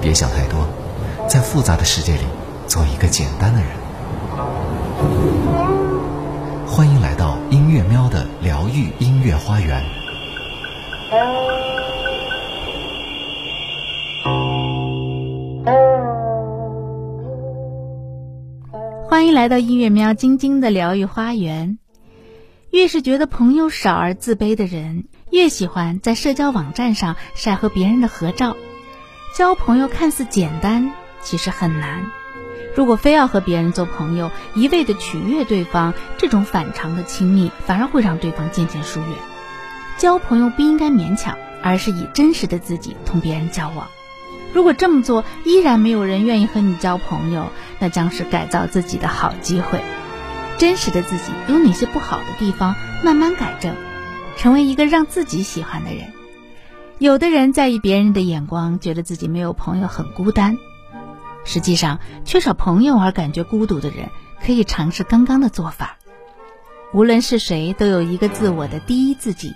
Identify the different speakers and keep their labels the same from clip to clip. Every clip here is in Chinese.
Speaker 1: 别想太多，在复杂的世界里做一个简单的人。欢迎来到音乐喵的疗愈音乐花园。
Speaker 2: 欢迎来到音乐喵晶晶的疗愈花园。越是觉得朋友少而自卑的人，越喜欢在社交网站上晒和别人的合照。交朋友看似简单，其实很难。如果非要和别人做朋友，一味的取悦对方，这种反常的亲密反而会让对方渐渐疏远。交朋友不应该勉强，而是以真实的自己同别人交往。如果这么做依然没有人愿意和你交朋友，那将是改造自己的好机会。真实的自己有哪些不好的地方，慢慢改正，成为一个让自己喜欢的人。有的人在意别人的眼光，觉得自己没有朋友很孤单。实际上，缺少朋友而感觉孤独的人，可以尝试刚刚的做法。无论是谁，都有一个自我的第一自己，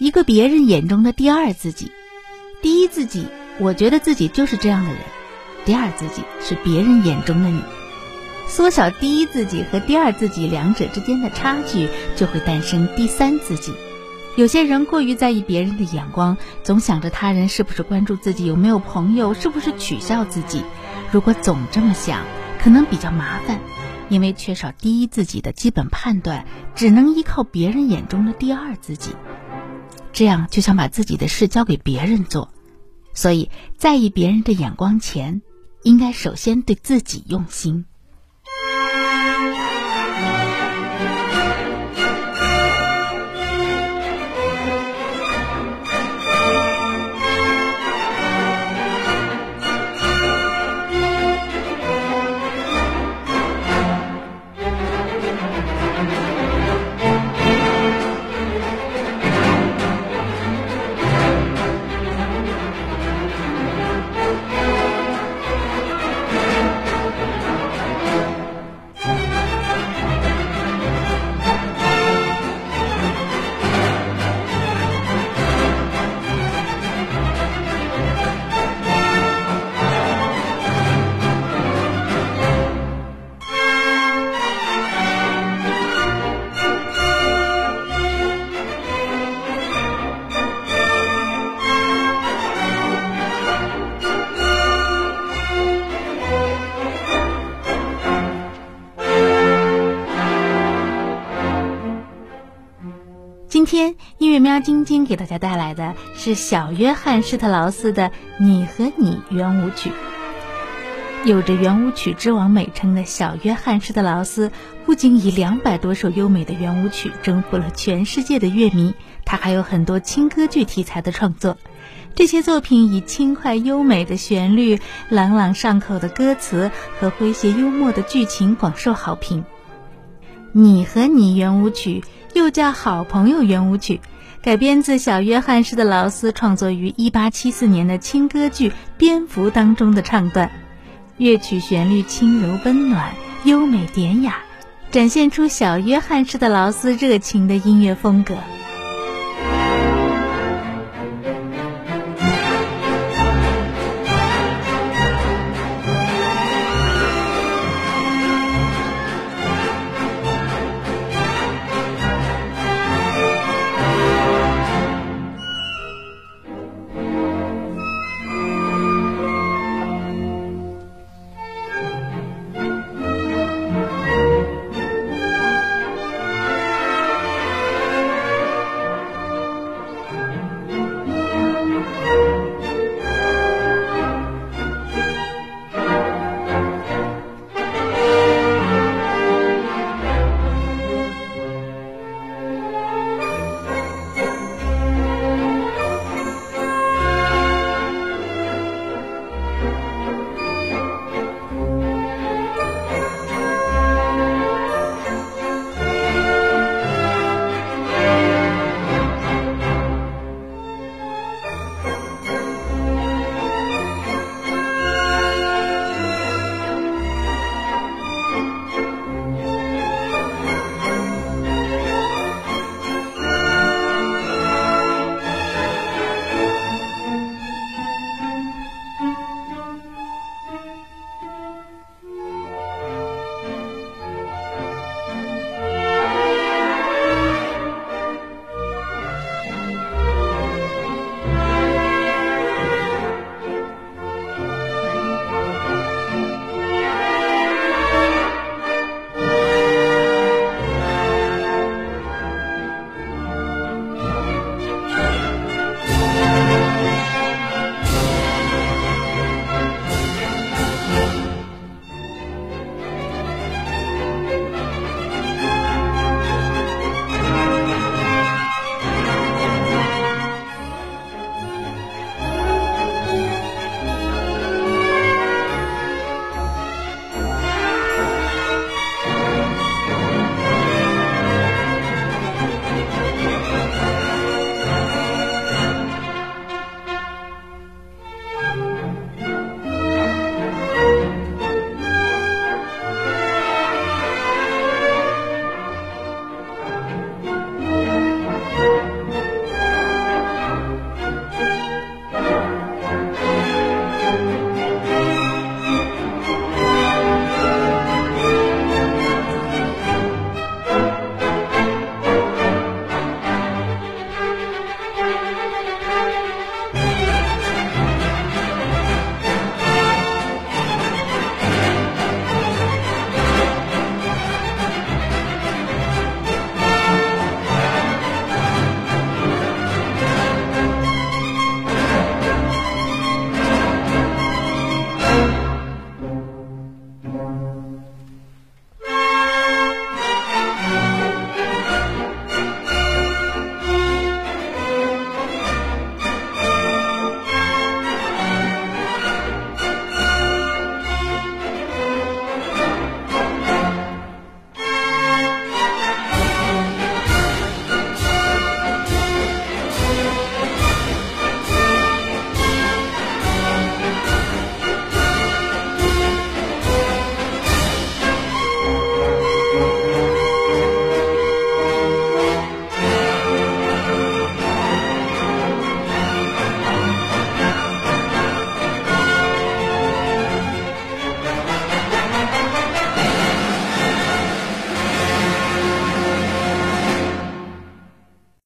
Speaker 2: 一个别人眼中的第二自己。第一自己，我觉得自己就是这样的人；第二自己是别人眼中的你。缩小第一自己和第二自己两者之间的差距，就会诞生第三自己。有些人过于在意别人的眼光，总想着他人是不是关注自己有没有朋友，是不是取笑自己。如果总这么想，可能比较麻烦，因为缺少第一自己的基本判断，只能依靠别人眼中的第二自己。这样就想把自己的事交给别人做，所以在意别人的眼光前，应该首先对自己用心。天音乐喵晶晶给大家带来的是小约翰施特劳斯的《你和你》圆舞曲。有着圆舞曲之王美称的小约翰施特劳斯，不仅以两百多首优美的圆舞曲征服了全世界的乐迷，他还有很多轻歌剧题材的创作。这些作品以轻快优美的旋律、朗朗上口的歌词和诙谐幽默的剧情广受好评。《你和你》圆舞曲。又叫《好朋友圆舞曲》，改编自小约翰施特劳斯创作于1874年的轻歌剧《蝙蝠》当中的唱段。乐曲旋律轻柔温暖、优美典雅，展现出小约翰施特劳斯热情的音乐风格。